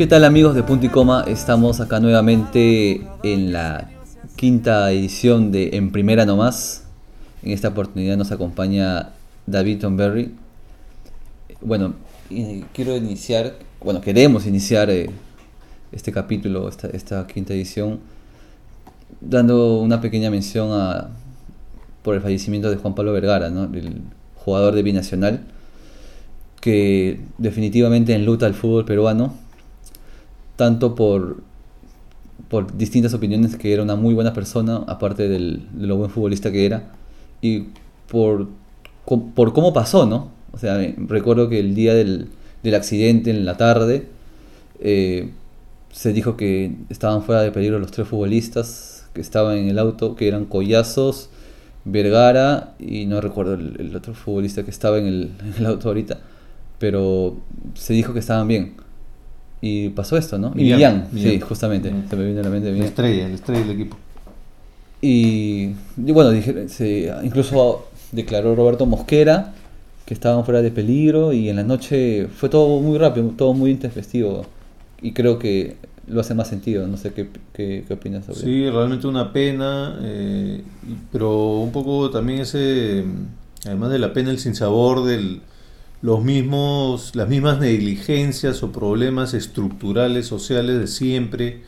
¿Qué tal amigos de Punto y Coma? Estamos acá nuevamente en la quinta edición de En Primera Nomás. En esta oportunidad nos acompaña David Tomberry. Bueno, quiero iniciar, bueno, queremos iniciar eh, este capítulo, esta, quinta edición, dando una pequeña mención a, por el fallecimiento de Juan Pablo Vergara, el jugador de Binacional, que definitivamente enluta al fútbol peruano tanto por, por distintas opiniones que era una muy buena persona, aparte del, de lo buen futbolista que era, y por, por cómo pasó, ¿no? O sea, recuerdo que el día del, del accidente, en la tarde, eh, se dijo que estaban fuera de peligro los tres futbolistas que estaban en el auto, que eran Collazos, Vergara y no recuerdo el, otro futbolista que estaba en el, en el, auto ahorita, pero se dijo que estaban bien y pasó esto, ¿no? Y Millán, sí, justamente, se me viene a la mente. La estrella, la estrella del equipo. Y, bueno, dije, se, incluso declaró Roberto Mosquera que estaban fuera de peligro y en la noche fue todo muy rápido, todo muy intempestivo y creo que lo hace más sentido, no sé qué, qué, opinas sobre Sí, realmente una pena, eh, pero un poco también ese, además de la pena, el sinsabor del los mismos, las mismas negligencias o problemas estructurales sociales de siempre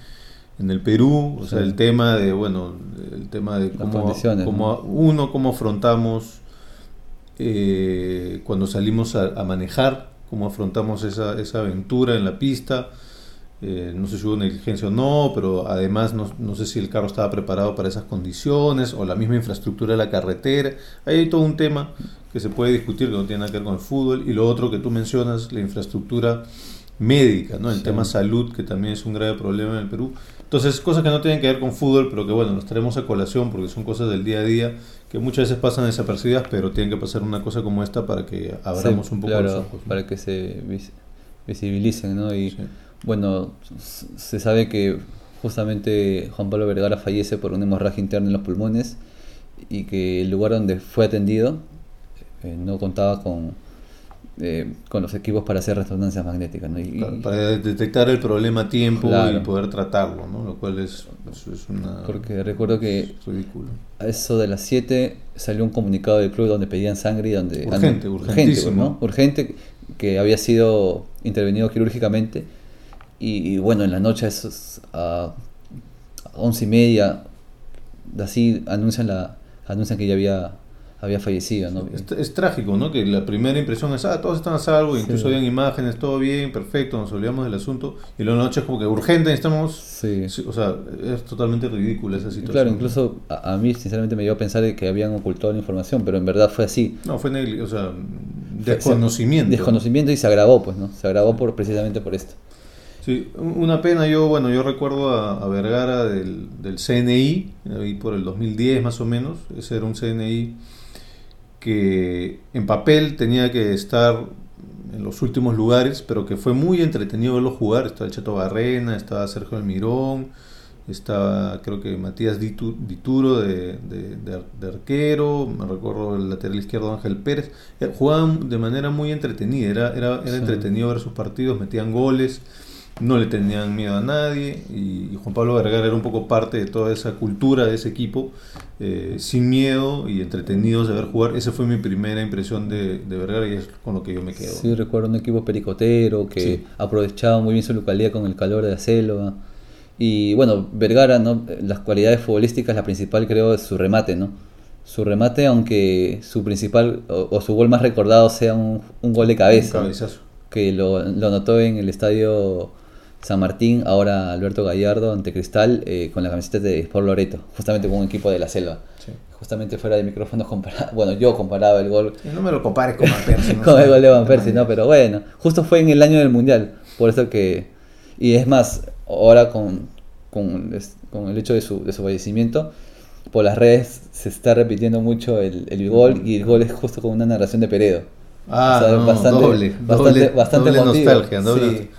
en el Perú, o sea, el tema de, bueno, el tema de cómo, uno, cómo afrontamos eh, cuando salimos a, manejar, cómo afrontamos esa, esa aventura en la pista, eh, no sé si hubo negligencia o no, pero además no, no, sé si el carro estaba preparado para esas condiciones o la misma infraestructura de la carretera. hay todo un tema que se puede discutir que no tiene nada que ver con el fútbol. Y lo otro que tú mencionas, la infraestructura médica, ¿no? el tema salud, que también es un grave problema en el Perú. Entonces, cosas que no tienen que ver con fútbol, pero que bueno, nos traemos a colación porque son cosas del día a día que muchas veces pasan desapercibidas, pero tienen que pasar una cosa como esta para que abramos un poco los ojos. Para que se visibilicen, ¿no? Y bueno, se sabe que justamente Juan Pablo Vergara fallece por una hemorragia interna en los pulmones y que el lugar donde fue atendido eh, no contaba con, eh, con los equipos para hacer resonancias magnéticas. para detectar el problema a tiempo y poder tratarlo, ¿no? lo cual es, es, una... Porque recuerdo que ridículo. a eso de las 7 salió un comunicado del club donde pedían sangre y donde... Urgente, urgente, ¿no? urgente que había sido intervenido quirúrgicamente y, bueno, en la noche a, once y media, así anuncian, la, anuncian que ya había había fallecido, ¿no? Es, trágico, ¿no? Que la primera impresión es, ah, todos están a salvo, incluso habían imágenes, todo bien, perfecto, nos olvidamos del asunto, y la noche es como que urgente, necesitamos... Sí. O sea, es totalmente ridícula esa situación. Claro, incluso a, mí sinceramente me dio a pensar que habían ocultado la información, pero en verdad fue así. No, fue o sea, desconocimiento. Desconocimiento y se agravó, pues, ¿no? Se agravó por, precisamente por esto. Sí, una pena, yo bueno, yo recuerdo a, Vergara del, del, CNI, ahí por el 2010 más o menos, ese era un CNI que en papel tenía que estar en los últimos lugares, pero que fue muy entretenido verlo jugar, estaba el Chato Barrena, estaba Sergio Almirón, estaba creo que Matías Dituro de, de, arquero, me recuerdo el lateral izquierdo Ángel Pérez, eh, jugaban de manera muy entretenida, era, era, era entretenido ver sus partidos, metían goles no le tenían miedo a nadie y, Juan Pablo Vergara era un poco parte de toda esa cultura de ese equipo, eh, sin miedo y entretenidos de ver jugar. Esa fue mi primera impresión de, Vergara y es con lo que yo me quedo. Sí, recuerdo un equipo pericotero que aprovechaba muy bien su localidad con el calor de la selva. Y bueno, Vergara, ¿no? las cualidades futbolísticas, la principal creo es su remate, ¿no? Su remate, aunque su principal o, su gol más recordado sea un, gol de cabeza. Que lo, lo notó en el estadio San Martín, ahora Alberto Gallardo ante Cristal eh, con la camiseta de Sport Loreto, justamente con un equipo de la selva. Justamente fuera de micrófono comparado, bueno, yo comparaba el gol. no me lo compares con Van Persie. con el gol de Van Persie, no, pero bueno, justo fue en el año del Mundial, por eso que... Y es más, ahora con, con, el hecho de su, de su fallecimiento, por las redes se está repitiendo mucho el, el gol y el gol es justo con una narración de Peredo. Ah, bastante, doble, bastante, bastante nostalgia, doble.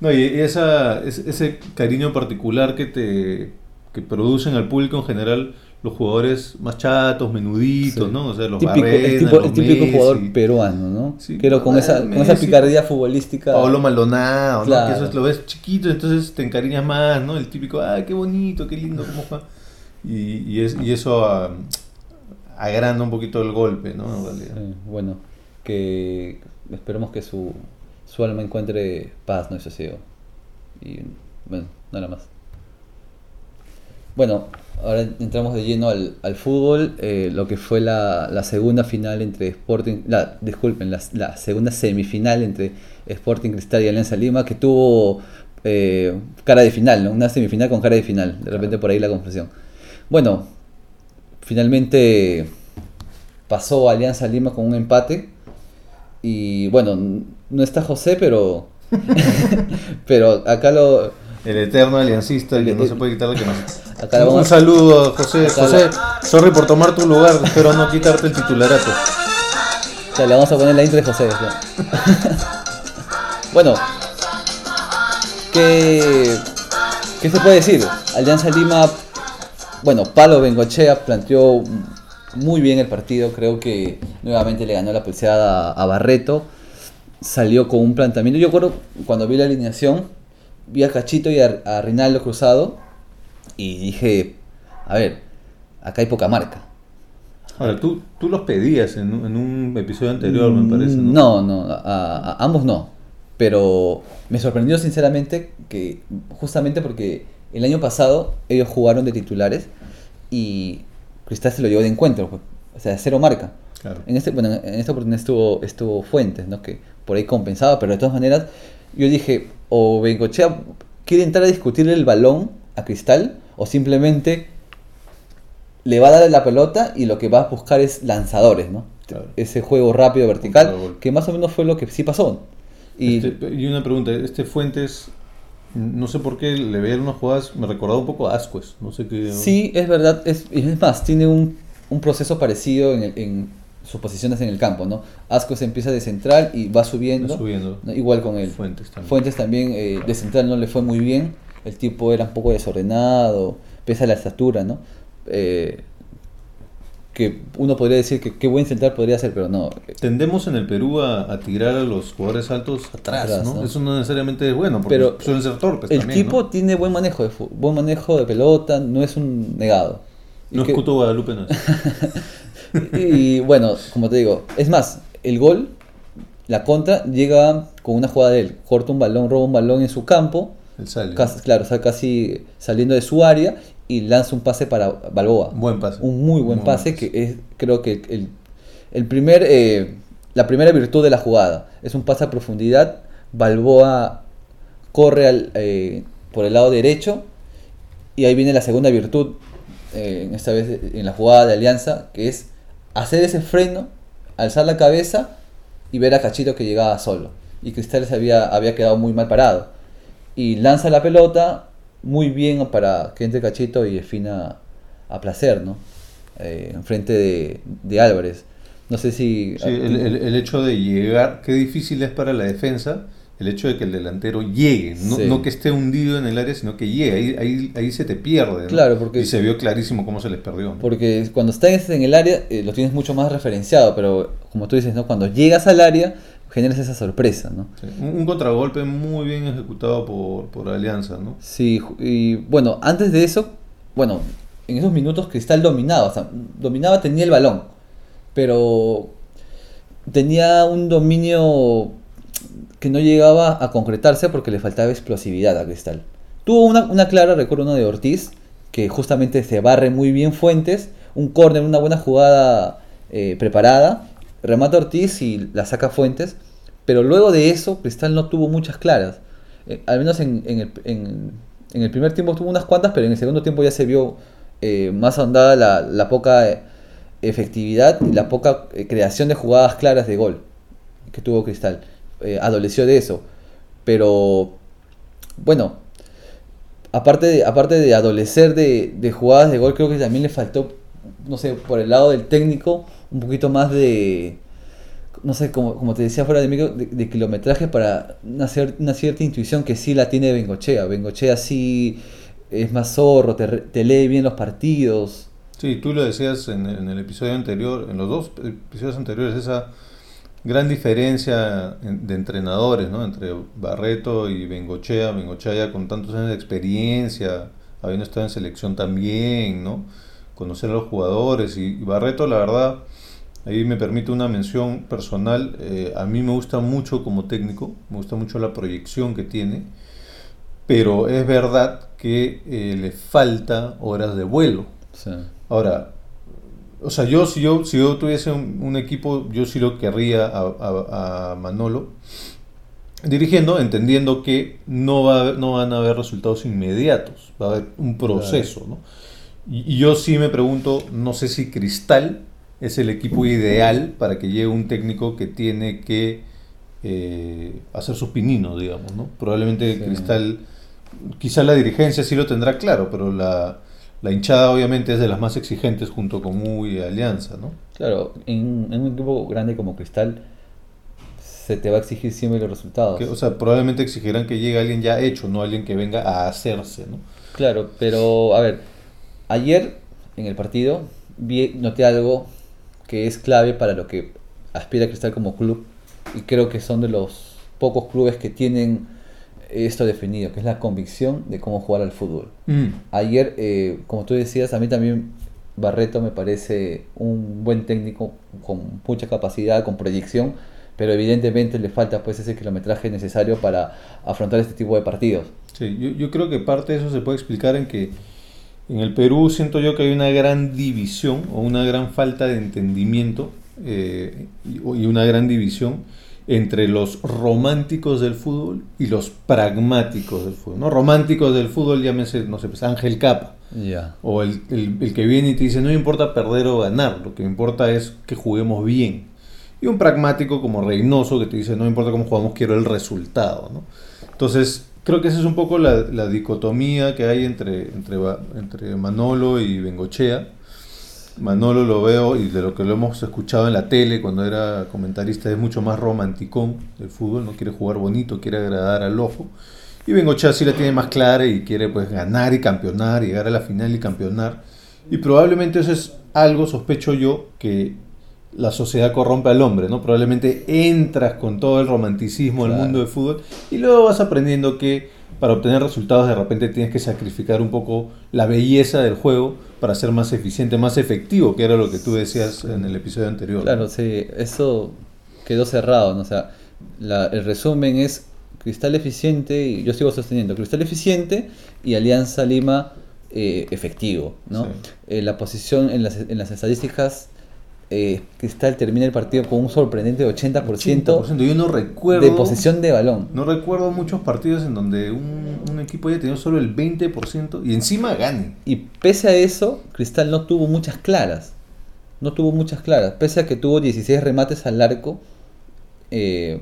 No, y esa, es- ese cariño particular que te que producen al público en general los jugadores más chatos, menuditos, Sí. ¿no? O sea, los Típico, el, Barrena, tipo- los el típico Messi, jugador peruano, ¿no? Sí, Pero con ah, esa, con esa picardía futbolística. Pablo Maldonado, ¿no? Que eso es- lo ves chiquito, entonces te encariñas más, ¿no? El típico, ah, qué bonito, qué lindo, cómo juega. Y, y, es, y eso ah, agranda un poquito el golpe, ¿no? En realidad. Sí, bueno, que esperemos que su, su alma encuentre paz, no es sosiego. Y bueno, nada más. Bueno, ahora entramos de lleno al, al fútbol, eh, lo que fue la, la segunda final entre Sporting, la, disculpen, la, la segunda semifinal entre Sporting Cristal y Alianza Lima, que tuvo eh, cara de final, ¿no? Una semifinal con cara de final, de repente por ahí la confusión. Bueno, finalmente pasó Alianza Lima con un empate. Y bueno, no está José, pero. pero acá lo. El eterno aliancista, el que no el- se puede quitar la que más. Acá lo Un saludo a José. Acá José, sorry por tomar tu lugar, espero no quitarte el titularato. O sea, le vamos a poner la intro de José. ¿no? bueno, ¿qué, ¿qué se puede decir? Alianza Lima, bueno, Palo Bengochea planteó muy bien el partido. Creo que nuevamente le ganó la pulseada a Barreto. Salió con un planteamiento. Yo recuerdo cuando vi la alineación, vi a Cachito y a, a Rinaldo cruzado. Y dije, a ver, acá hay poca marca. Ahora, tú, tú los pedías en, un- en un episodio anterior, me parece. ¿no? No, no, a, a- ambos no. Pero me sorprendió sinceramente que justamente porque el año pasado ellos jugaron de titulares y Cristal se lo llevó de encuentro, pues. o sea, cero marca. Claro. En, este, bueno, en esta oportunidad estuvo, estuvo Fuentes, ¿no? que por ahí compensaba, pero de todas maneras yo dije, o Bengochea quiere entrar a discutirle el balón a Cristal o simplemente le va a dar la pelota y lo que va a buscar es lanzadores, ¿no? Claro. Ese juego rápido, vertical, que más o menos fue lo que sí pasó. Y Este, y una pregunta, este Fuentes, no sé por qué le veía unas jugadas, me recordaba un poco a Ascuez, no sé qué. sí, es verdad, es, y es más, tiene un, un proceso parecido en, el- en sus posiciones en el campo, ¿no? Asco se empieza de central y va subiendo, Va subiendo. ¿no? igual con él. Fuentes también. Fuentes también eh, de central no le fue muy bien, el tipo era un poco desordenado, pese a la estatura, ¿no? Eh, que uno podría decir que qué buen central podría ser, pero no. Tendemos en el Perú a, a tirar a los jugadores altos atrás, Atrás, ¿no? ¿no? Eso no necesariamente es bueno, porque Pero suelen ser torpes el también, tipo ¿no? tiene buen manejo de buen manejo de pelota, no es un negado. No que- es Cuto Guadalupe, no es. Y bueno, como te digo, es más, el gol, la contra, llega con una jugada de él. Corta un balón, roba un balón en su campo, sale. casi, claro, o sea, casi saliendo de su área y lanza un pase para Balboa. Un buen pase. Un muy buen Muy pase que es, creo que el, el primer, eh, la primera virtud de la jugada. Es un pase a profundidad. Balboa corre al, eh, por el lado derecho y ahí viene la segunda virtud, eh, esta vez en la jugada de Alianza, que es hacer ese freno, alzar la cabeza y ver a Cachito que llegaba solo. Y Cristal se había, había quedado muy mal parado. Y lanza la pelota muy bien para que entre Cachito y defina a placer, ¿no? Eh, enfrente de, Álvarez. No sé si... El- el hecho de llegar, qué difícil es para la defensa el hecho de que el delantero llegue, no, Sí. no que esté hundido en el área, sino que llegue, ahí, ahí, ahí se te pierde. ¿no? Claro, porque- Y se vio clarísimo cómo se les perdió. ¿no? Porque cuando estás en el área eh, lo tienes mucho más referenciado, pero como tú dices, ¿no? Cuando llegas al área generas esa sorpresa, ¿no? Sí, Un, un contragolpe muy bien ejecutado por, por Alianza, ¿no? Sí, y bueno, antes de eso, bueno, en esos minutos Cristal dominaba, o sea, dominaba, tenía el balón, pero tenía un dominio que no llegaba a concretarse porque le faltaba explosividad a Cristal. Tuvo una, una clara, recuerdo uno de Ortiz, que justamente se barre muy bien Fuentes, un córner, una buena jugada eh, preparada, remata Ortiz y la saca Fuentes, pero luego de eso Cristal no tuvo muchas claras. Eh, al menos en, en el, primer tiempo tuvo unas cuantas, pero en el segundo tiempo ya se vio eh, más ahondada la, poca eh, efectividad y la poca creación de jugadas claras de gol que tuvo Cristal. Eh, adoleció de eso. Pero bueno, aparte de, aparte de adolecer de, jugadas de gol, creo que también le faltó, no sé, por el lado del técnico, un poquito más de, no sé, como, como te decía fuera de, micro, de, kilometraje para una, cier- una cierta intuición que sí la tiene Bengochea. Bengochea sí es más zorro, te, te lee bien los partidos. Sí, tú lo decías en, en el episodio anterior, en los dos episodios anteriores, esa gran diferencia en- de entrenadores, ¿no? Entre Barreto y Bengochea. Bengochea ya con tantos años de experiencia, habiendo estado en selección también, ¿no? Conocer a los jugadores. Y, y Barreto, la verdad, ahí me permite una mención personal. eh, a mí me gusta mucho como técnico, me gusta mucho la proyección que tiene. Pero es verdad que eh, le falta horas de vuelo. Ahora, o sea, yo si yo, si yo tuviese un, un equipo, yo sí lo querría a, a- a Manolo dirigiendo, entendiendo que no, va a haber- no van a haber resultados inmediatos, va a haber un proceso, ¿no? Y, y yo sí me pregunto, no sé si Cristal es el equipo ideal para que llegue un técnico que tiene que eh, hacer sus pininos, digamos, ¿no? Probablemente Sí. Cristal, quizá la dirigencia sí lo tendrá claro, pero la, la hinchada obviamente es de las más exigentes junto con U y Alianza, ¿no? claro, en, en un equipo grande como Cristal se te va a exigir siempre los resultados. Que, o sea, probablemente exigirán que llegue alguien ya hecho, no alguien que venga a hacerse, ¿no? Claro, pero a ver, ayer en el partido vi, noté algo que es clave para lo que aspira Cristal como club y creo que son de los pocos clubes que tienen esto definido, que es la convicción de cómo jugar al fútbol. Ayer, eh, como tú decías, a mí también Barreto me parece un buen técnico con mucha capacidad, con proyección, pero evidentemente le falta pues ese kilometraje necesario para afrontar este tipo de partidos. Sí, yo, yo creo que parte de eso se puede explicar en que en el Perú siento yo que hay una gran división o una gran falta de entendimiento eh, y una gran división entre los románticos del fútbol y los pragmáticos del fútbol. ¿no? Románticos del fútbol, llámese, no sé, pues Ángel Capa. O el, el- el que viene y te dice, no me importa perder o ganar, lo que me importa es que juguemos bien. Y un pragmático como Reynoso que te dice, no me importa cómo jugamos, quiero el resultado. ¿no? Entonces, creo que esa es un poco la, la dicotomía que hay entre, entre, entre Manolo y Bengochea. Manolo lo veo y de lo que lo hemos escuchado en la tele cuando era comentarista es mucho más romanticón del fútbol, no quiere jugar bonito, quiere agradar al ojo. Y Bengochea sí la tiene más clara y quiere pues ganar y campeonar, llegar a la final y campeonar. Y probablemente eso es algo, sospecho yo, que la sociedad corrompe al hombre, ¿no? Probablemente entras con todo el romanticismo del Claro. mundo del fútbol y luego vas aprendiendo que para obtener resultados de repente tienes que sacrificar un poco la belleza del juego para ser más eficiente, más efectivo, que era lo que tú decías en el episodio anterior. Claro, sí, eso quedó cerrado, ¿no? O sea, la- el resumen es Cristal eficiente, y yo sigo sosteniendo, Cristal eficiente y Alianza Lima eh, efectivo, ¿no? Sí. Eh, la posición en las, en las estadísticas, eh, Cristal termina el partido con un sorprendente 80%, 80%. Yo no recuerdo. de posesión de balón. No recuerdo muchos partidos en donde un, un equipo haya tenido solo el 20% y encima gane. Y pese a eso, Cristal no tuvo muchas claras. No tuvo muchas claras. Pese a que tuvo 16 remates al arco eh,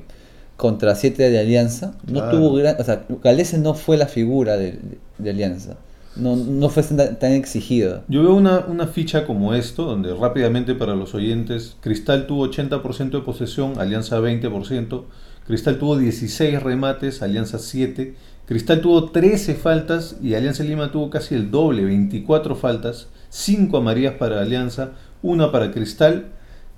contra 7 de Alianza. No Claro. tuvo gran. O sea, Galese no fue la figura de, de Alianza. No, no fue tan, exigido. Yo veo una, una ficha como esto, donde rápidamente para los oyentes, Cristal tuvo 80% de posesión, Alianza 20%, Cristal tuvo 16 remates, Alianza 7, Cristal tuvo 13 faltas y Alianza Lima tuvo casi el doble, 24 faltas, 5 amarillas para Alianza, una para Cristal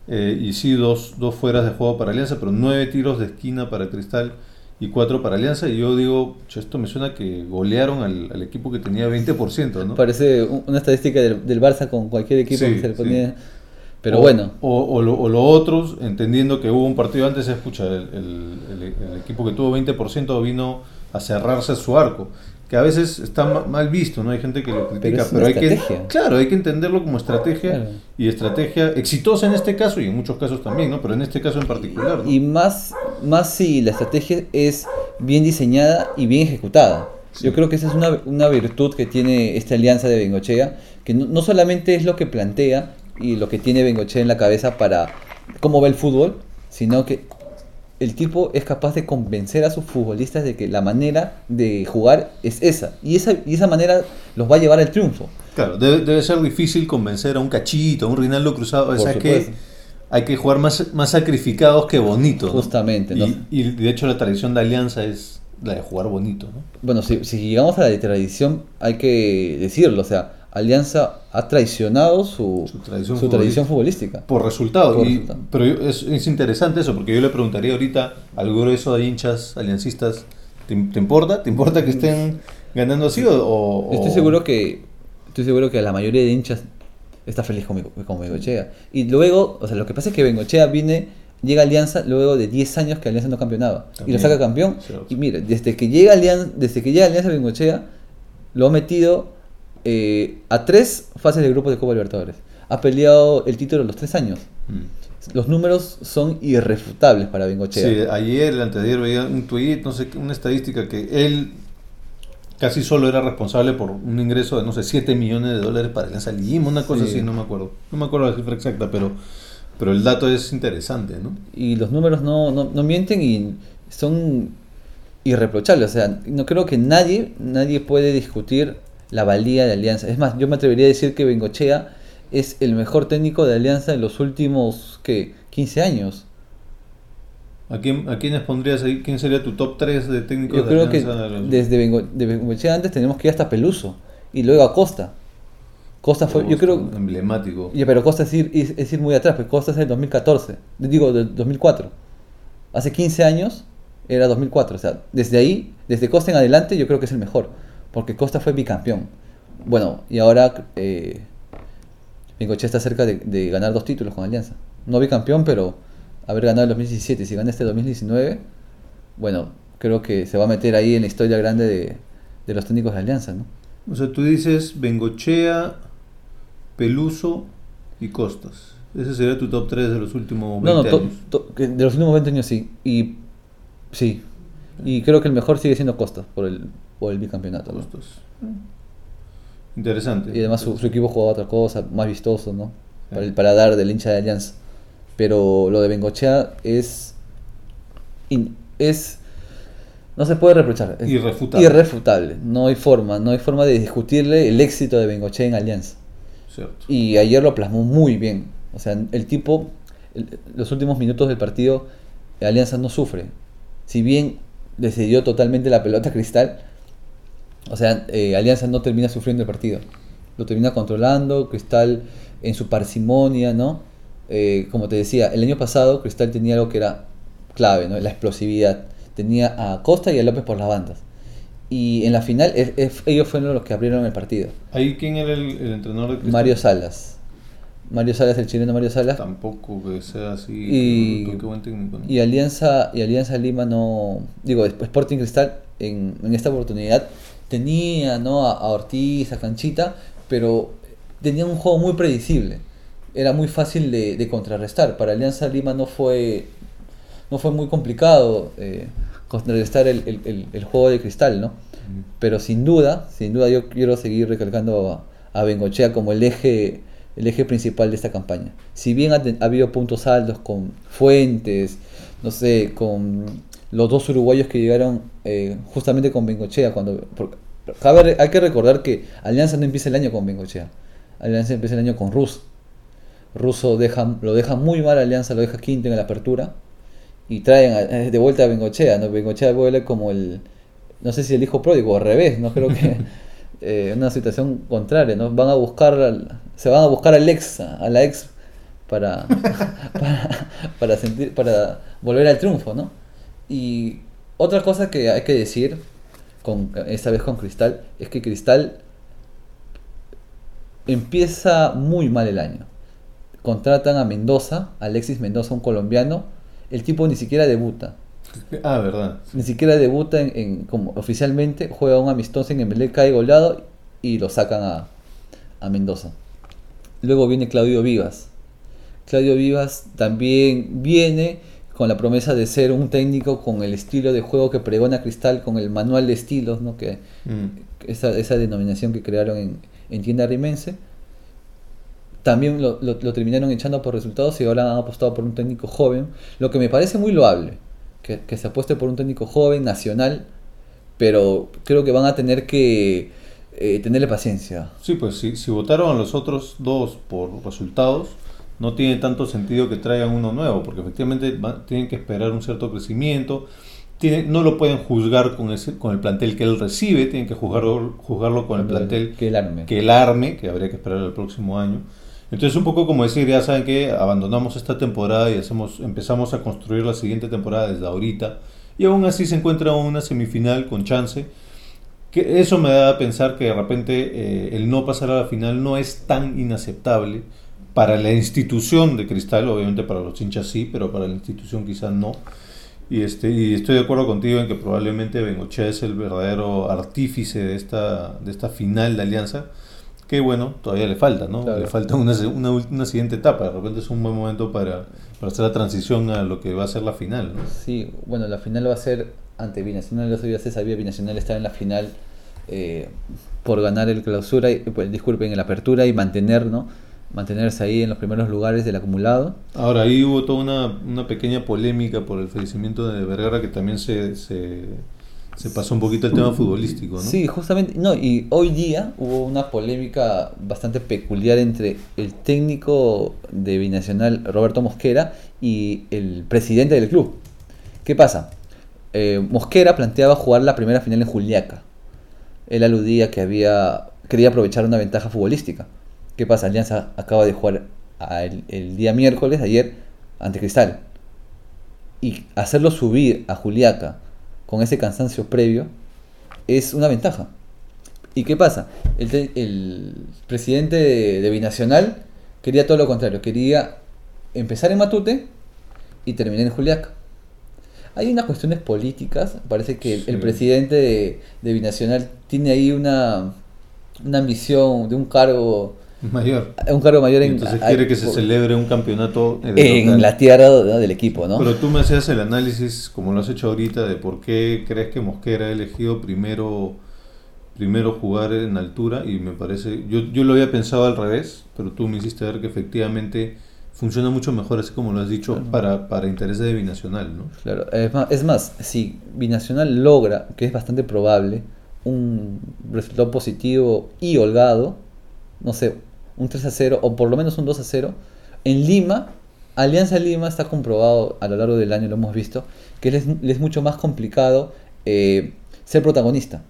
eh, y sí dos, dos fueras de juego para Alianza, pero 9 tiros de esquina para Cristal y 4 para Alianza. Y yo digo, "Che, esto me suena que golearon al, al equipo que tenía 20%, ¿no? Parece un- una estadística del, del Barça con cualquier equipo Sí, que se le sí. ponía. Pero O- bueno, O, o lo, o lo otros, entendiendo que hubo un partido antes, escucha, el, el- el- el equipo que tuvo 20% vino a cerrarse su arco. Que a veces está ma- mal visto, ¿no? Hay gente que lo critica, pero, hay que. Claro, hay que entenderlo como estrategia Claro. y estrategia exitosa en este caso y en muchos casos también, ¿no? Pero en este caso en particular, ¿no? Y más, más si la estrategia es bien diseñada y bien ejecutada. Sí. Yo creo que esa es una, una virtud que tiene esta alianza de Bengochea, que no, no solamente es lo que plantea y lo que tiene Bengochea en la cabeza para cómo ve el fútbol, sino que el tipo es capaz de convencer a sus futbolistas de que la manera de jugar es esa. Y esa, y esa manera los va a llevar al triunfo. Claro, debe, debe ser difícil convencer a un cachito, a un Rinaldo cruzado, sea que hay que jugar más, más sacrificados que bonito. ¿no? Justamente, ¿no? Y, y de hecho la tradición de Alianza es la de jugar bonito, ¿no? Bueno, si, si llegamos a la tradición, hay que decirlo, o sea, Alianza ha traicionado su, Su tradición su tradición futbolística. Por resultado. Por y- resultado. pero yo- es, es interesante eso, porque yo le preguntaría ahorita al grueso de hinchas aliancistas, ¿te, te importa? ¿Te importa que estén ganando así o...? o- Estoy seguro que estoy seguro que la mayoría de hinchas está feliz con, Bengo- con Bengochea. Y luego, o sea, lo que pasa es que Bengochea viene, llega a Alianza luego de 10 años que Alianza no campeonaba. Y lo saca campeón. cierto. Y mira, desde que llega Alianza, desde que llega Alianza Bengochea, lo ha metido eh, a tres fases de grupos de Copa Libertadores. Ha peleado el título los tres años. Mm. Los números son irrefutables para Bengochea. Sí, ayer, el anteayer veía un tweet, no sé, una estadística que él casi solo era responsable por un ingreso de, no sé, 7 millones de dólares para Alianza Lima, una cosa Sí. así, no me acuerdo. No me acuerdo la cifra exacta, pero, pero el dato es interesante, ¿no? y los números no, no, no mienten y son irreprochables. O sea, no creo que nadie, nadie puede discutir la valía de Alianza. Es más, yo me atrevería a decir que Bengochea es el mejor técnico de Alianza en los últimos, ¿qué? 15 años. ¿A, quién, ¿A quiénes pondrías ahí? ¿Quién sería tu top 3 de técnicos Yo de que Alianza de los- desde Bengo- de Bengochea antes tenemos que ir hasta Peluso y luego a Costa. Costa fue, yo creo, Emblemático. Ya, pero Costa es ir, es, es ir muy atrás, porque Costa es del 2014, digo, del 2004. Hace 15 años era 2004, o sea, desde ahí, desde Costa en adelante, yo creo que es el mejor, porque Costa fue bicampeón. Bueno, y ahora eh, Bengochea está cerca de, de ganar dos títulos con Alianza. No bicampeón, pero haber ganado el 2017, si gana este 2019, bueno, creo que se va a meter ahí en la historia grande de, de los técnicos de Alianza, ¿no? O sea, tú dices Bengochea, Peluso y Costas. Ese sería tu top 3 de los últimos 20 No, no, años. to- de los últimos 20 años sí. Y sí. Y creo que el mejor sigue siendo Costa por el, por el bicampeonato. ¿no? Costas. Interesante. Y además su, su equipo jugaba otra cosa, más vistoso, ¿no? Para el paladar del hincha de Alianza. Pero lo de Bengochea es. in- es. No se puede reprochar. Es Irrefutable. Irrefutable. No hay forma. No hay forma de discutirle el éxito de Bengochea en Alianza. Cierto. Y ayer lo plasmó muy bien. O sea, el tipo, el- los últimos minutos del partido, Alianza no sufre. Si bien decidió totalmente la pelota a Cristal, o sea, eh, Alianza no termina sufriendo el partido. Lo termina controlando, Cristal en su parsimonia, ¿no? Eh, como te decía, el año pasado Cristal tenía algo que era clave, ¿no? La explosividad. Tenía a Costa y a López por las bandas. Y en la final es- es- ellos fueron los que abrieron el partido. ¿Ahí quién era el, el entrenador de Cristal? Mario Salas. Mario Salas, el chileno Mario Salas. Tampoco que sea así. Y- qué, qué buen técnico. ¿no? Y Alianza, y Alianza Lima no. Digo, Sporting Cristal en, en esta oportunidad tenía ¿no? a, a Ortiz, a Canchita, pero tenía un juego muy predecible. Era muy fácil de, de contrarrestar. Para Alianza Lima no fue, no fue muy complicado eh, contrarrestar el, el- el- el juego de Cristal, ¿no? Pero sin duda, sin duda yo quiero seguir recalcando a, a Bengochea como el eje, el eje principal de esta campaña. Si bien ha, ha habido puntos altos con Fuentes, no sé, con los dos uruguayos que llegaron eh, justamente con Bengochea, cuando porque, cabe re- hay que recordar que Alianza no empieza el año con Bengochea, Alianza empieza el año con Rus. Russo deja, lo deja muy mal Alianza, lo deja quinto en la apertura y traen a- de vuelta a Bengochea, ¿no? Bengochea vuelve como el, no sé si el hijo pródigo, o al revés, no creo que eh, una situación contraria, ¿no? Van a buscar, al- se van a buscar al ex, a la ex para, para, para sentir, para volver al triunfo, ¿no? Y otra cosa que hay que decir, con, esta vez con Cristal, es que Cristal empieza muy mal el año. Contratan a Mendoza, Alexis Mendoza, un colombiano, el tipo ni siquiera debuta. Ah, verdad. Ni siquiera debuta en, en- como oficialmente, juega un amistoso en Emelec, cae goleado y lo sacan a, a Mendoza. Luego viene Claudio Vivas. Claudio Vivas también viene con la promesa de ser un técnico con el estilo de juego que pregona Cristal, con el manual de estilos, ¿no? que, Mm. esa, esa denominación que crearon en, en tienda rimense. También lo, lo- lo terminaron echando por resultados y ahora han apostado por un técnico joven, lo que me parece muy loable, que, que se apueste por un técnico joven, nacional, pero creo que van a tener que eh, tenerle paciencia. Sí, pues si, si votaron a los otros dos por resultados, no tiene tanto sentido que traigan uno nuevo, porque efectivamente tienen que esperar un cierto crecimiento, tiene, no lo pueden juzgar con, ese, con el plantel que él recibe, tienen que juzgarlo, juzgarlo con el plantel que él arme. que él arme, que habría que esperar el próximo año. Entonces un poco como decir, ya saben que abandonamos esta temporada y hacemos, empezamos a construir la siguiente temporada desde ahorita, y aún así se encuentra una semifinal con chance. Que eso me da a pensar que de repente eh, el no pasar a la final no es tan inaceptable para la institución de Cristal, obviamente para los hinchas sí, pero para la institución quizás no. Y, este, y estoy de acuerdo contigo en que probablemente Bengochea es el verdadero artífice de esta, de esta final de alianza, que bueno, todavía le falta, ¿no? Le falta una, una, una, siguiente etapa, de repente es un buen momento para, para, hacer la transición a lo que va a ser la final, ¿no? Sí, bueno, la final va a ser ante Binacional, los días se sabía Binacional estar en la final eh, por ganar el clausura, pues, disculpen, en la apertura y mantener, ¿no? Mantenerse ahí en los primeros lugares del acumulado. Ahora, ahí hubo toda una, una pequeña polémica por el fallecimiento de Vergara que también se, se, se, pasó un poquito el tema futbolístico, ¿no? Sí, justamente, no, y hoy día hubo una polémica bastante peculiar entre el técnico de Binacional, Roberto Mosquera, y el presidente del club. ¿Qué pasa? Eh, Mosquera planteaba jugar la primera final en Juliaca. Él aludía que había quería aprovechar una ventaja futbolística ¿Qué pasa? Alianza acaba de jugar el, día miércoles, ayer, ante Cristal. Y hacerlo subir a Juliaca con ese cansancio previo es una ventaja. ¿Y qué pasa? El, presidente de, Binacional quería todo lo contrario. Quería empezar en Matute y terminar en Juliaca. Hay unas cuestiones políticas. Parece que el, presidente de, de, Binacional tiene ahí una, una ambición de un cargo Mayor. Un cargo mayor en. Entonces quiere que se celebre un campeonato en la tierra del equipo, ¿no? Pero tú me hacías el análisis, como lo has hecho ahorita, de por qué crees que Mosquera ha elegido primero, primero jugar en altura y me parece. Yo, yo lo había pensado al revés, pero tú me hiciste ver que efectivamente funciona mucho mejor, así como lo has dicho, para, para intereses de Binacional, ¿no? Claro, es más, es más, si Binacional logra, que es bastante probable, un resultado positivo y holgado, no sé, un 3 a 0 o por lo menos un 2 a 0. En Lima, Alianza Lima está comprobado a lo largo del año, lo hemos visto, que les, es mucho más complicado eh, ser protagonista.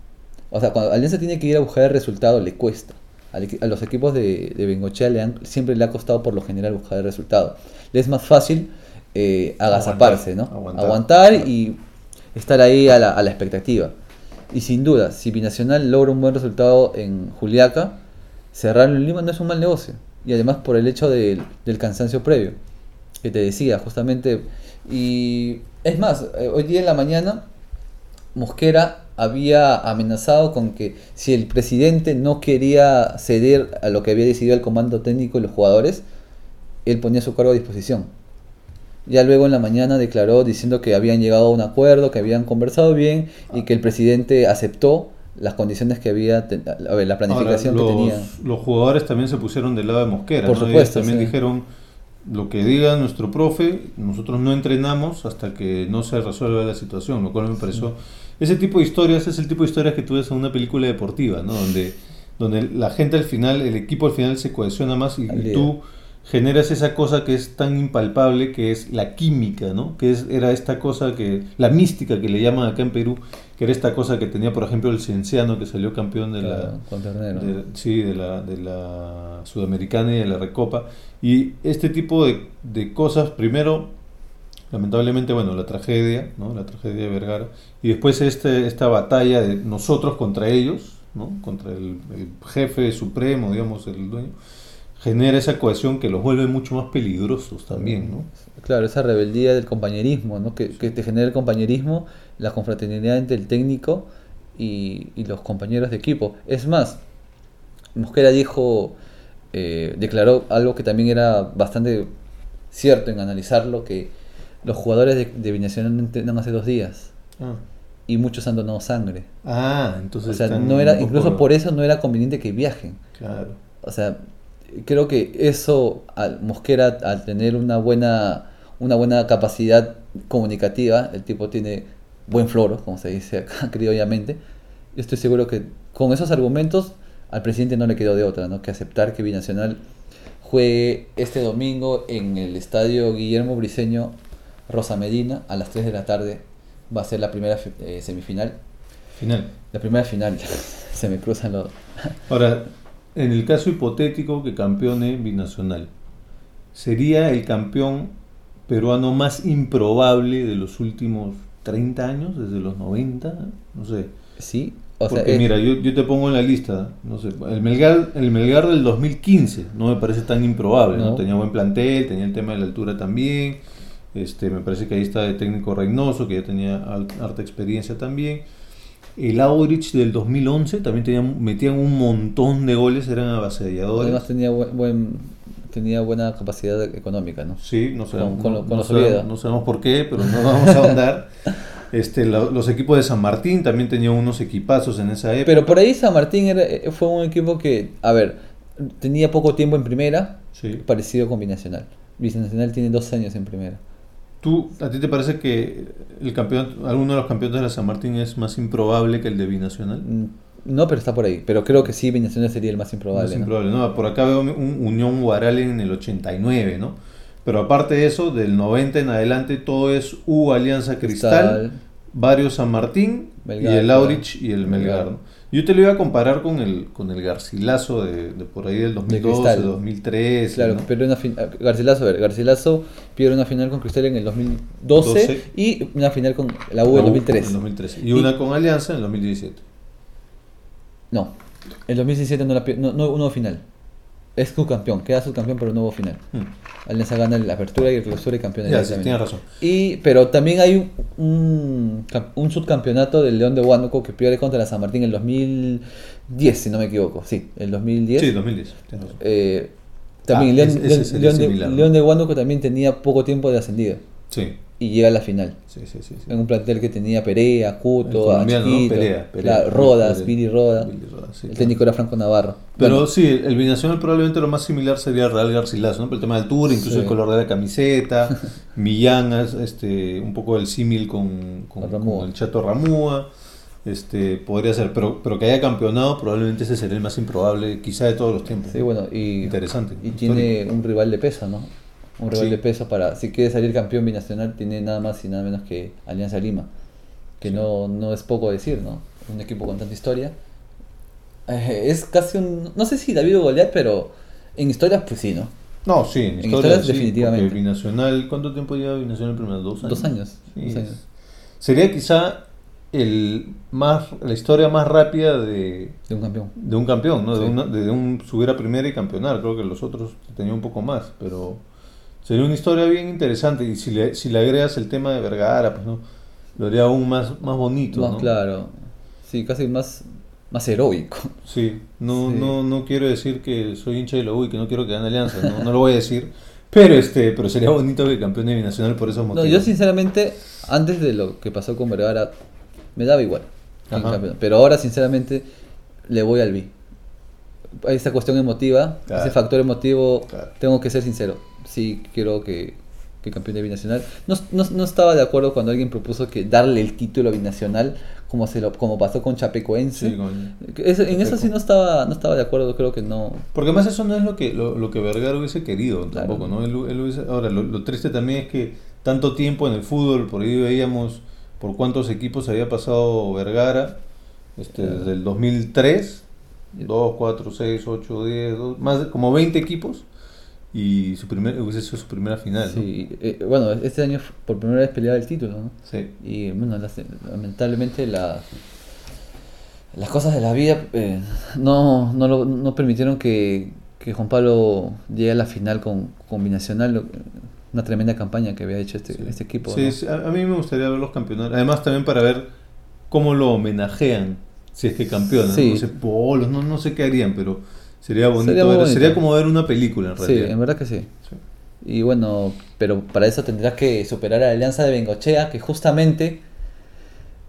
O sea, cuando Alianza tiene que ir a buscar el resultado, le cuesta. A, los equipos de, de Bengochea le siempre le ha costado por lo general buscar el resultado. Le es más fácil eh, agazaparse, ¿no? Aguantar. y estar ahí a la, a la expectativa. Y sin duda, si Binacional logra un buen resultado en Juliaca, cerrarlo en Lima no es un mal negocio. Y además por el hecho del cansancio previo, que te decía justamente. Y es más, eh, hoy día en la mañana Mosquera había amenazado con que si el presidente no quería ceder a lo que había decidido el comando técnico y los jugadores, él ponía su cargo a disposición. Ya luego en la mañana declaró diciendo que habían llegado a un acuerdo, que habían conversado bien y que el presidente aceptó las condiciones que había, la planificación que tenía. Los jugadores también se pusieron del lado de Mosquera. Por supuesto. también dijeron lo que diga nuestro profe, nosotros no entrenamos hasta que no se resuelva la situación, lo cual me pareció. Ese tipo de historias es el tipo de historias que tú ves en una película deportiva, ¿no? Donde, donde la gente al final, el equipo al final se cohesiona más y, tú generas esa cosa que es tan impalpable que es la química, ¿no? Que es, era esta cosa que, la mística que le llaman acá en Perú, que era esta cosa que tenía, por ejemplo, el Cienciano, que salió campeón de la, de, sí, de la, de la Sudamericana y de la Recopa. Y este tipo de, de cosas, primero, lamentablemente, bueno, la tragedia, ¿no? La tragedia de Vergara, y después este, esta batalla de nosotros contra ellos, ¿no? Contra el, el jefe supremo, digamos, el dueño genera esa cohesión que los vuelve mucho más peligrosos también, ¿no? Claro, esa rebeldía del compañerismo, ¿no? Que, que te genera el compañerismo, la confraternidad entre el técnico y, los compañeros de equipo. Es más, Mosquera dijo, eh, declaró algo que también era bastante cierto en analizarlo, que los jugadores de, de Binacional entrenan hace dos días. Ah. Y muchos han donado sangre. Ah, entonces. O sea, no era, incluso por eso no era conveniente que viajen. Claro. O sea, creo que eso, al Mosquera, al tener una buena, una buena capacidad comunicativa, el tipo tiene buen floro, como se dice acá criollamente, yo estoy seguro que con esos argumentos al presidente no le quedó de otra, ¿no? que aceptar que Binacional juegue este domingo en el estadio Guillermo Briseño Rosa Medina a las 3 de la tarde. Va a ser la primera eh, semifinal. Final. La primera final. Se me cruzan los. Ahora, en el caso hipotético que campeone binacional, ¿sería el campeón peruano más improbable de los últimos 30 años, desde los 90? No sé. Sí, o sea, Porque es- mira, yo, yo te pongo en la lista, no sé, el Melgar, el Melgar del 2015 no me parece tan improbable, ¿no? No. Tenía buen plantel, tenía el tema de la altura también, este, me parece que ahí está el técnico Reynoso, que ya tenía harta experiencia también. El Aurich del 2011 también tenían, metían un montón de goles, eran avasalladores. además tenía buen, buen- tenía buena capacidad económica, ¿no? Sí, no sabemos, Con- con no- lo- con no los sabemos- Oviedo. no sabemos por qué, pero no vamos a ahondar. Este, la- los equipos de San Martín también tenían unos equipazos en esa época. Pero por ahí San Martín era- fue un equipo que, a ver, tenía poco tiempo en primera, Sí. parecido con Binacional. Binacional tiene dos años en primera. ¿Tú, ¿A ti te parece que el campeón, alguno de los campeones de la San Martín es más improbable que el de Binacional? Mm, No, pero está por ahí. Pero creo que sí, Binacional sería el más improbable. Más ¿no? improbable, ¿no? Por acá veo un Unión Guaral en el 89, ¿no? Pero aparte de eso, del 90 en adelante, todo es U Alianza Cristal, varios San Martín Melgar, y el. Aurich y el Melgar. Yo te lo iba a comparar con el, con el Garcilaso de, de por ahí del 2012, Cristal. 2013. Claro, ¿no? pero una fin- Garcilaso, a ver, Garcilaso pierde una final con Cristal en el 2012 12. y una final con la U en La U 2003. en 2013. Y una con Alianza en el 2017. No, el 2017 no, la no, no, hubo final. Es subcampeón, queda subcampeón, pero no hubo final. Hmm. Alianza gana la apertura y el clausura y campeón Ya, sí, razón. Y, pero también hay un, un, subcampeonato del León de Huánuco que pierde contra la San Martín en el 2010, si no me equivoco. Sí, el 2010. Sí, 2010. tienes razón. Eh, también Ah, León, de. León de Huánuco también tenía poco tiempo de ascendido Sí, y llega a la final. sí, sí. sí, sí. En un plantel que tenía Perea, Cuto, colombiano, ¿no? Perea, Perea. Rodas, Perea. Billy Roda. Billy Rodas, el claro. técnico era Franco Navarro. Pero Bueno, sí, el binacional probablemente lo más similar sería el Real Garcilaso, ¿no? Por el tema de altura, incluso el color de la camiseta, Millán, es, este, un poco el símil con, con- Ramúa. con el Chato Ramúa, este, podría ser, pero, pero que haya campeonado probablemente ese sería el más improbable, quizá de todos los tiempos. sí, bueno, y, Interesante. y tiene un rival de peso, ¿no? Un rival Sí. de peso para, si quiere salir campeón binacional, tiene nada más y nada menos que Alianza Lima, que Sí. no, no es poco decir, ¿no? Un equipo con tanta historia. Eh, es casi un, no sé si David o Goliat, pero en historias, pues sí, ¿no? No, sí, en En historia historias sí, definitivamente. Binacional, ¿cuánto tiempo lleva Binacional primero? ¿Dos años? Dos años, Sí, dos años. Sería quizá el más, la historia más rápida de, De un campeón. de un campeón, ¿no? De, una- de un subir a primera y campeonar. Creo que los otros tenían un poco más, pero sería una historia bien interesante. Y si le, si le agregas el tema de Vergara, pues no, lo haría aún más, más bonito. Más ¿no? claro. Sí, casi más, más heroico. Sí, no, Sí. no, no quiero decir que soy hincha de la U y que no quiero que gane Alianza, no, no lo voy a decir. Pero este, pero sería bonito que campeone binacional por esos No, motivos. yo sinceramente, antes de lo que pasó con Vergara, me daba igual. campeón. Pero ahora, sinceramente, le voy al B. Hay esa cuestión emotiva, Claro. ese factor emotivo, Claro. tengo que ser sincero. Sí, quiero que, que campeón de binacional. No, no, no estaba de acuerdo cuando alguien propuso que darle el título binacional, como, se lo, como pasó con Chapecoense. Sí, con- Eso- en eso sí no estaba, no estaba de acuerdo, creo que no. Porque además eso no es lo que lo, lo que Vergara hubiese querido Claro. tampoco, ¿no? Él, él hubiese- ahora, lo, lo triste también es que tanto tiempo en el fútbol, por ahí veíamos por cuántos equipos había pasado Vergara, este, desde el 2003, 2, 4, 6, 8, 10, dos- más de, como 20 equipos, y su primer, hubiese sido su primera final, ¿no? Sí, eh, bueno, este año por primera vez peleaba el título, ¿no? Sí. Y bueno, las- lamentablemente la, las cosas de la vida eh, no, no, lo- no permitieron que, que Juan Pablo llegue a la final con, con Binacional, lo- una tremenda campaña que había hecho este, Sí. este equipo. Sí, ¿no? sí, a, a mí me gustaría ver los campeonatos. Además, también para ver cómo lo homenajean si es que campeona. Sí. No sé, polos, no, no sé qué harían, pero sería bonito. Sería muy ver- bonito. sería como ver una película en Sí, realidad. en verdad que sí. Sí. Y bueno, pero para eso tendrás que superar a la Alianza de Bengochea, que justamente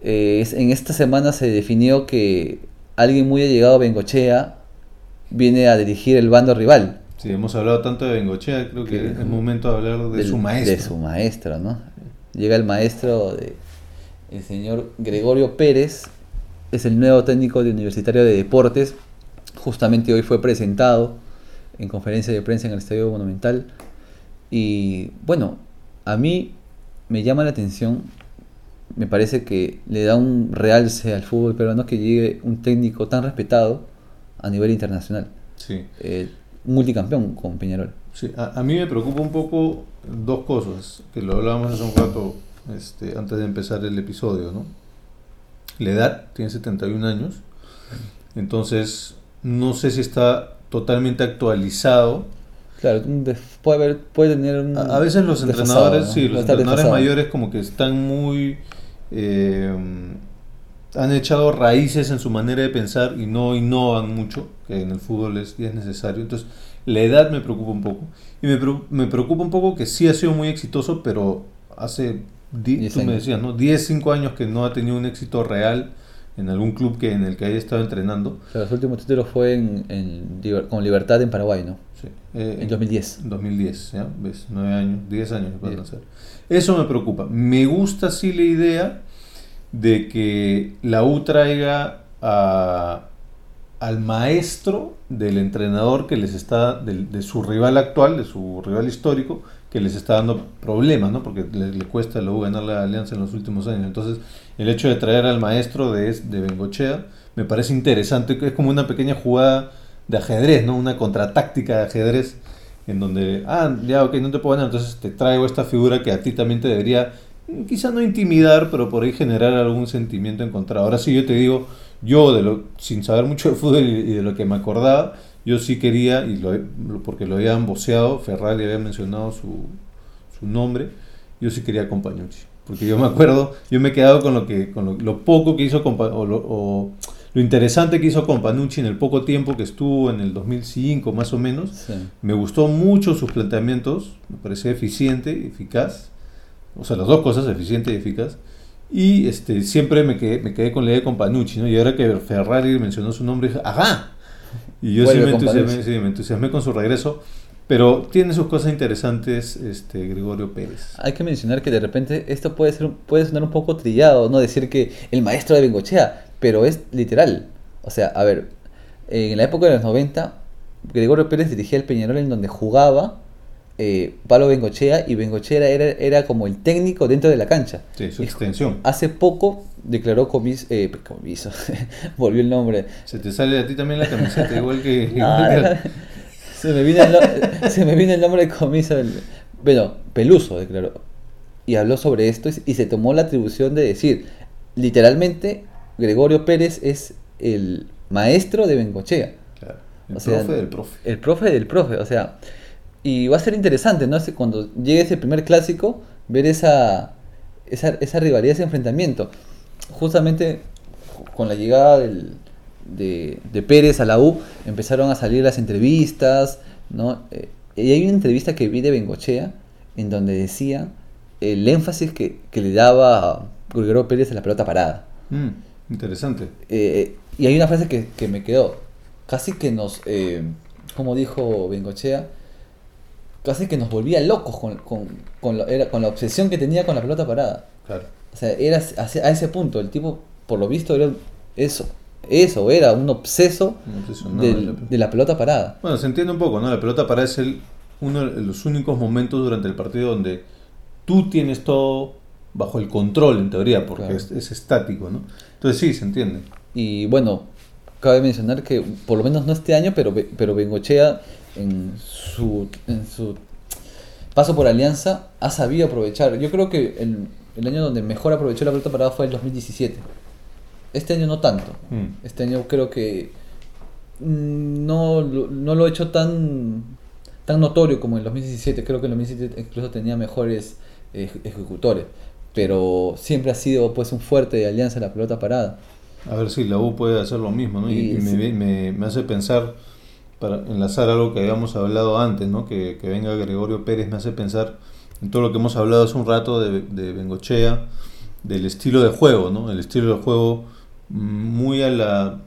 eh, es- en esta semana se definió que alguien muy allegado a Bengochea viene a dirigir el bando rival. Sí, hemos hablado tanto de Bengochea, creo que Que- es momento de hablar de del- su maestro. De su maestro, ¿no? Llega el maestro, de, el señor Gregorio Pérez, es el nuevo técnico de Universitario de Deportes. Justamente hoy fue presentado en conferencia de prensa en el Estadio Monumental. Y bueno, a mí me llama la atención, me parece que le da un realce al fútbol peruano que llegue un técnico tan respetado a nivel internacional. Sí. Eh, multicampeón con Peñarol. Sí, a, a mí me preocupa un poco dos cosas, que lo hablábamos hace un rato este, antes de empezar el episodio, ¿no? La edad, tiene 71 años, entonces no sé si está totalmente actualizado. Claro, puede, haber, puede tener un... A, a veces los entrenadores, ¿no? sí, los entrenadores desfasado. mayores como que están muy... eh, han echado raíces en su manera de pensar y no innovan mucho, que en el fútbol es, es necesario. Entonces, la edad me preocupa un poco. Y me, me preocupa un poco que sí ha sido muy exitoso, pero hace, di- Diez tú me años. decías, ¿no? 10, 5 años que no ha tenido un éxito real en algún club que en el que haya estado entrenando. Claro, su último título fue en, con Libertad en Paraguay, ¿no? Sí. Eh, En 2010. 2010, ¿ya? ¿Ves? 9 años, 10 años Diez. ser. Eso me preocupa. Me gusta sí la idea de que la U traiga a- al maestro del entrenador que les está, de, su rival actual, de su rival histórico, que les está dando problemas, ¿no? Porque le, cuesta a la U ganar la alianza en los últimos años. Entonces, el hecho de traer al maestro de, de Bengochea me parece interesante, es como una pequeña jugada de ajedrez, ¿no? Una contratáctica de ajedrez en donde, ah, ya, ok, no te puedo ganar, entonces te traigo esta figura que a ti también te debería, mm, quizá no intimidar, pero por ahí generar algún sentimiento encontrado. Ahora sí, yo te digo, yo, de lo, sin saber mucho de fútbol y de lo que me acordaba, yo sí quería, y lo, porque lo habían voceado, Ferrari había mencionado su, su nombre, yo sí quería Compañucci. Porque yo me acuerdo, yo me he quedado con lo que con lo, lo poco que hizo Compa- o, lo, o lo interesante que hizo Companucci en el poco tiempo que estuvo en el 2005 más o menos. Sí. Me gustó mucho sus planteamientos, me parecía eficiente, eficaz. O sea, las dos cosas, eficiente y eficaz. Y este, siempre me quedé, me quedé con la idea de Companucci, ¿no? Y ahora que Ferrari mencionó su nombre, dije, ¡ajá! Y yo sí me, entusiasmé, sí, me entusiasmé con su regreso. Pero tiene sus cosas interesantes este, Gregorio Pérez. Hay que mencionar que de repente esto puede ser puede sonar un poco trillado, no decir que el maestro de Bengochea, pero es literal. O sea, a ver, en la época de los 90, Gregorio Pérez dirigía el Peñarol en donde jugaba eh, Pablo Bengochea y Bengochea era, era como el técnico dentro de la cancha. Sí, su extensión. Hace poco declaró comiso, eh, comiso, volvió el nombre. Se te sale a ti también la camiseta, igual que... Ah, que- se, me vino el se me vino el nombre de comiso. bueno, Peluso declaró. Y habló sobre esto y, y se tomó la atribución de decir, literalmente, Gregorio Pérez es el maestro de Bengochea. Claro, el O sea, profe del profe. El profe del profe, o sea. Y va a ser interesante, ¿no? Cuando llegue ese primer clásico, ver esa, esa, esa rivalidad, ese enfrentamiento. Justamente con la llegada del- de, de Pérez a la U, empezaron a salir las entrevistas, ¿no? Eh, y hay una entrevista que vi de Bengochea, en donde decía el énfasis que, que le daba Gregorio Pérez a la pelota parada. Mm, interesante. Eh, y hay una frase que, que me quedó. Casi que nos, eh, como dijo Bengochea, casi que nos volvía locos con, con, con, lo- era, con la obsesión que tenía con la pelota parada. Claro. O sea, era hacia- a ese punto. El tipo, por lo visto, era eso. Eso, era un obseso del- de la pelota. de la pelota parada. Bueno, se entiende un poco, ¿no? La pelota para es el, uno de los únicos momentos durante el partido donde tú tienes todo bajo el control, en teoría, porque Claro. es, es estático, ¿no? Entonces sí, se entiende. Y bueno, cabe mencionar que por lo menos no este año, pero, pero Bengochea en su, en su paso por Alianza ha sabido aprovechar. Yo creo que el, el año donde mejor aprovechó la pelota parada fue el 2017. Este año no tanto. Mm. Este año creo que no, lo- no lo he hecho tan, tan notorio como en el 2017. Creo que en el 2017 incluso tenía mejores eh, ejecutores. Pero siempre ha sido pues un fuerte de Alianza la pelota parada. A ver si la U puede hacer lo mismo, ¿no? Y, Y y me, sí. me- me hace pensar, para enlazar algo que habíamos hablado antes, ¿no? Que, que venga Gregorio Pérez me hace pensar en todo lo que hemos hablado hace un rato de, de Bengochea, del estilo de juego, ¿no? El estilo de juego mm, muy a la...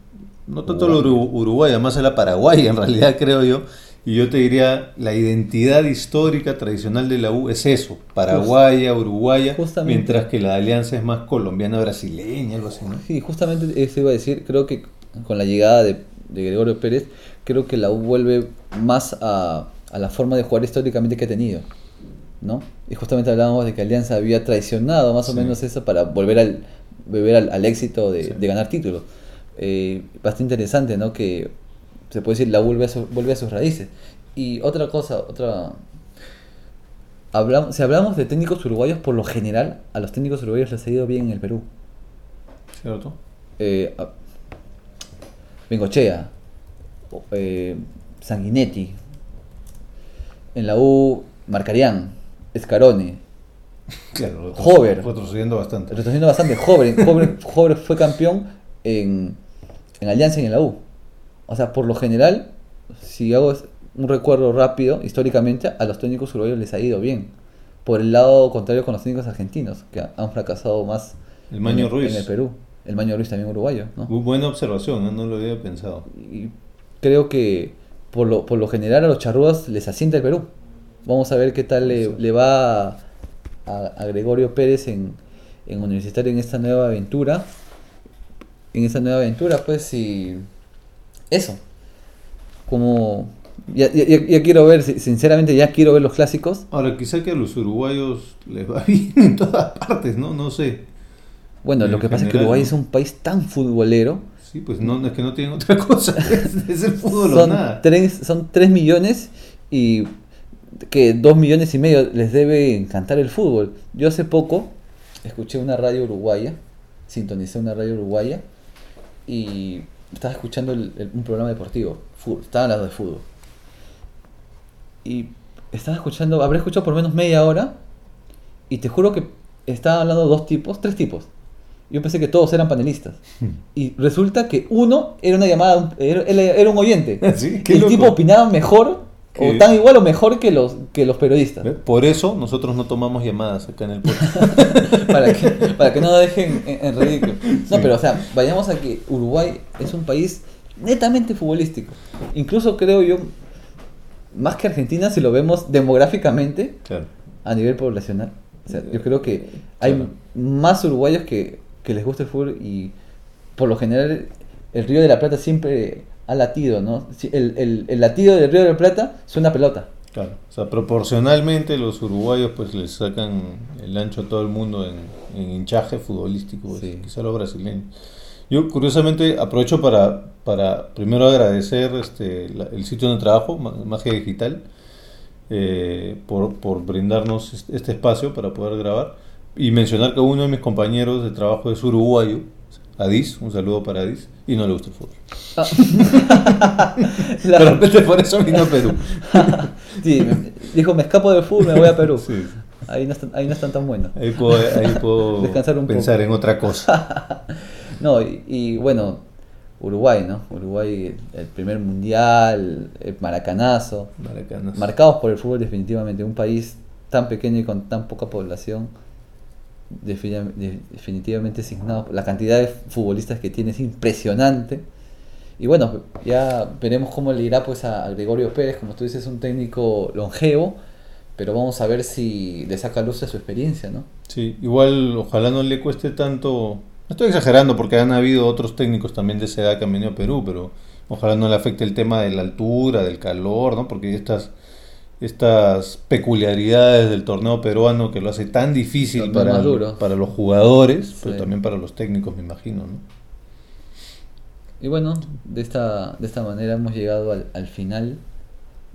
No tanto a la Uru- uruguaya, más a la paraguaya en realidad creo yo. Y yo te diría, la identidad histórica tradicional de la U es eso, paraguaya, uruguaya, Justamente. mientras que la alianza es más colombiana, brasileña, algo así, ¿no? Sí, justamente eso iba a decir. Creo que con la llegada de, de Gregorio Pérez, creo que la U vuelve más a, a la forma de jugar históricamente que ha tenido. ¿no? Y justamente hablábamos de que Alianza había traicionado más o Sí. menos eso para volver al, volver al, al éxito de, Sí. de ganar títulos. Eh, bastante interesante, ¿no? Que se puede decir la U vuelve a, su- vuelve a sus raíces. Y otra cosa, otra... Hablamos, si hablamos de técnicos uruguayos, por lo general, a los técnicos uruguayos les ha ido bien en el Perú. ¿Cierto? Eh, Bengochea, eh, Sanguinetti, en la U, Marcarián, Escarone, Claro, Hover. Fue retrocediendo bastante. retrocediendo bastante, Joven fue campeón en, en Alianza y en la U. O sea, por lo general, si hago un recuerdo rápido, históricamente, a los técnicos uruguayos les ha ido bien. Por el lado contrario con los técnicos argentinos, que han fracasado más El Maño en, Ruiz. en el Perú. El Maño Ruiz también uruguayo, ¿no? Muy buena observación, ¿no? No lo había pensado. Y creo que por lo, por lo general a los charrúas les asienta el Perú. Vamos a ver qué tal le, Sí. le va a, a Gregorio Pérez en, en Universitario en esta nueva aventura. En esta nueva aventura, pues, y eso. Como. Ya, ya- quiero ver, si- sinceramente, ya quiero ver los clásicos. Ahora, quizá que a los uruguayos les va bien en todas partes, ¿no? No sé. Bueno, En lo que pasa es que Uruguay ¿no? es un país tan futbolero. Sí, pues no, es que no tienen otra cosa. Es, es el fútbol o son, nada. tres, son 3 millones y que 2 millones y medio les debe encantar el fútbol. Yo hace poco escuché una radio uruguaya, sintonicé una radio uruguaya y estaba escuchando el- el- un programa deportivo, fútbol, estaba hablando de fútbol. Y estaba escuchando, habré escuchado por menos media hora y te juro que estaban hablando dos tipos, tres tipos. Yo pensé que todos eran panelistas. Y resulta que uno era una llamada, era, era- un oyente. Sí, el loco. tipo opinaba mejor, ¿Qué? o tan igual o mejor que los, que los periodistas. Por eso nosotros no tomamos llamadas acá en el podcast. para, que, para que no nos dejen en, en ridículo. No, pero o sea, vayamos a que Uruguay es un país netamente futbolístico. Incluso creo yo, más que Argentina, si lo vemos demográficamente Claro. a nivel poblacional. O sea, yo creo que hay Claro. más uruguayos que, que les gusta el fútbol y por lo general el Río de la Plata siempre ha latido, ¿no? El, el, el latido del Río de la Plata suena a pelota. Claro. O sea, proporcionalmente los uruguayos pues les sacan el ancho a todo el mundo en, en hinchaje futbolístico, pues, Sí. quizá los brasileños. Yo curiosamente aprovecho para, para primero agradecer este, la- el sitio donde trabajo, Ma- Magia Digital, eh, por, por brindarnos est- este espacio para poder grabar y mencionar que uno de mis compañeros de trabajo es uruguayo, Adis, un saludo para Adis, y no le gusta el fútbol. La- De repente por eso vino a Perú. sí, me- dijo, me escapo del fútbol, me voy a Perú. Sí. Ahí, no están, ahí no están tan buenos. Ahí puedo, ahí puedo Descansar un pensar poco. en otra cosa. No, y, y bueno, Uruguay, ¿no? Uruguay, el primer mundial, el maracanazo. Marcados por el fútbol definitivamente. Un país tan pequeño y con tan poca población, definitivamente asignado. La cantidad de futbolistas que tiene es impresionante. Y bueno, ya veremos cómo le irá pues a, Gregorio Pérez, como tú dices, un técnico longevo, pero vamos a ver si le saca luz a su experiencia, ¿no? Sí, igual ojalá no le cueste tanto. No estoy exagerando porque han habido otros técnicos también de esa edad que han venido a Perú, pero ojalá no le afecte el tema de la altura, del calor, ¿no? Porque estas estas peculiaridades del torneo peruano que lo hace tan difícil para, para los jugadores, pero también para los técnicos, me imagino, ¿no? Y bueno, de esta, de esta manera hemos llegado al, al final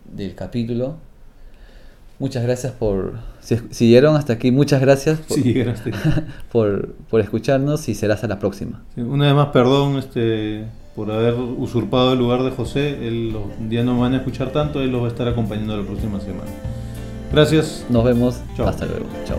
del capítulo. Muchas gracias por... Si, si llegaron hasta aquí, muchas gracias por, Sí, por, por escucharnos y será hasta la próxima. Sí, una vez más, perdón este, por haber usurpado el lugar de José. Él lo- un día no me van a escuchar tanto, él los va a estar acompañando la próxima semana. Gracias. Nos vemos. Chao. Hasta luego. Chao.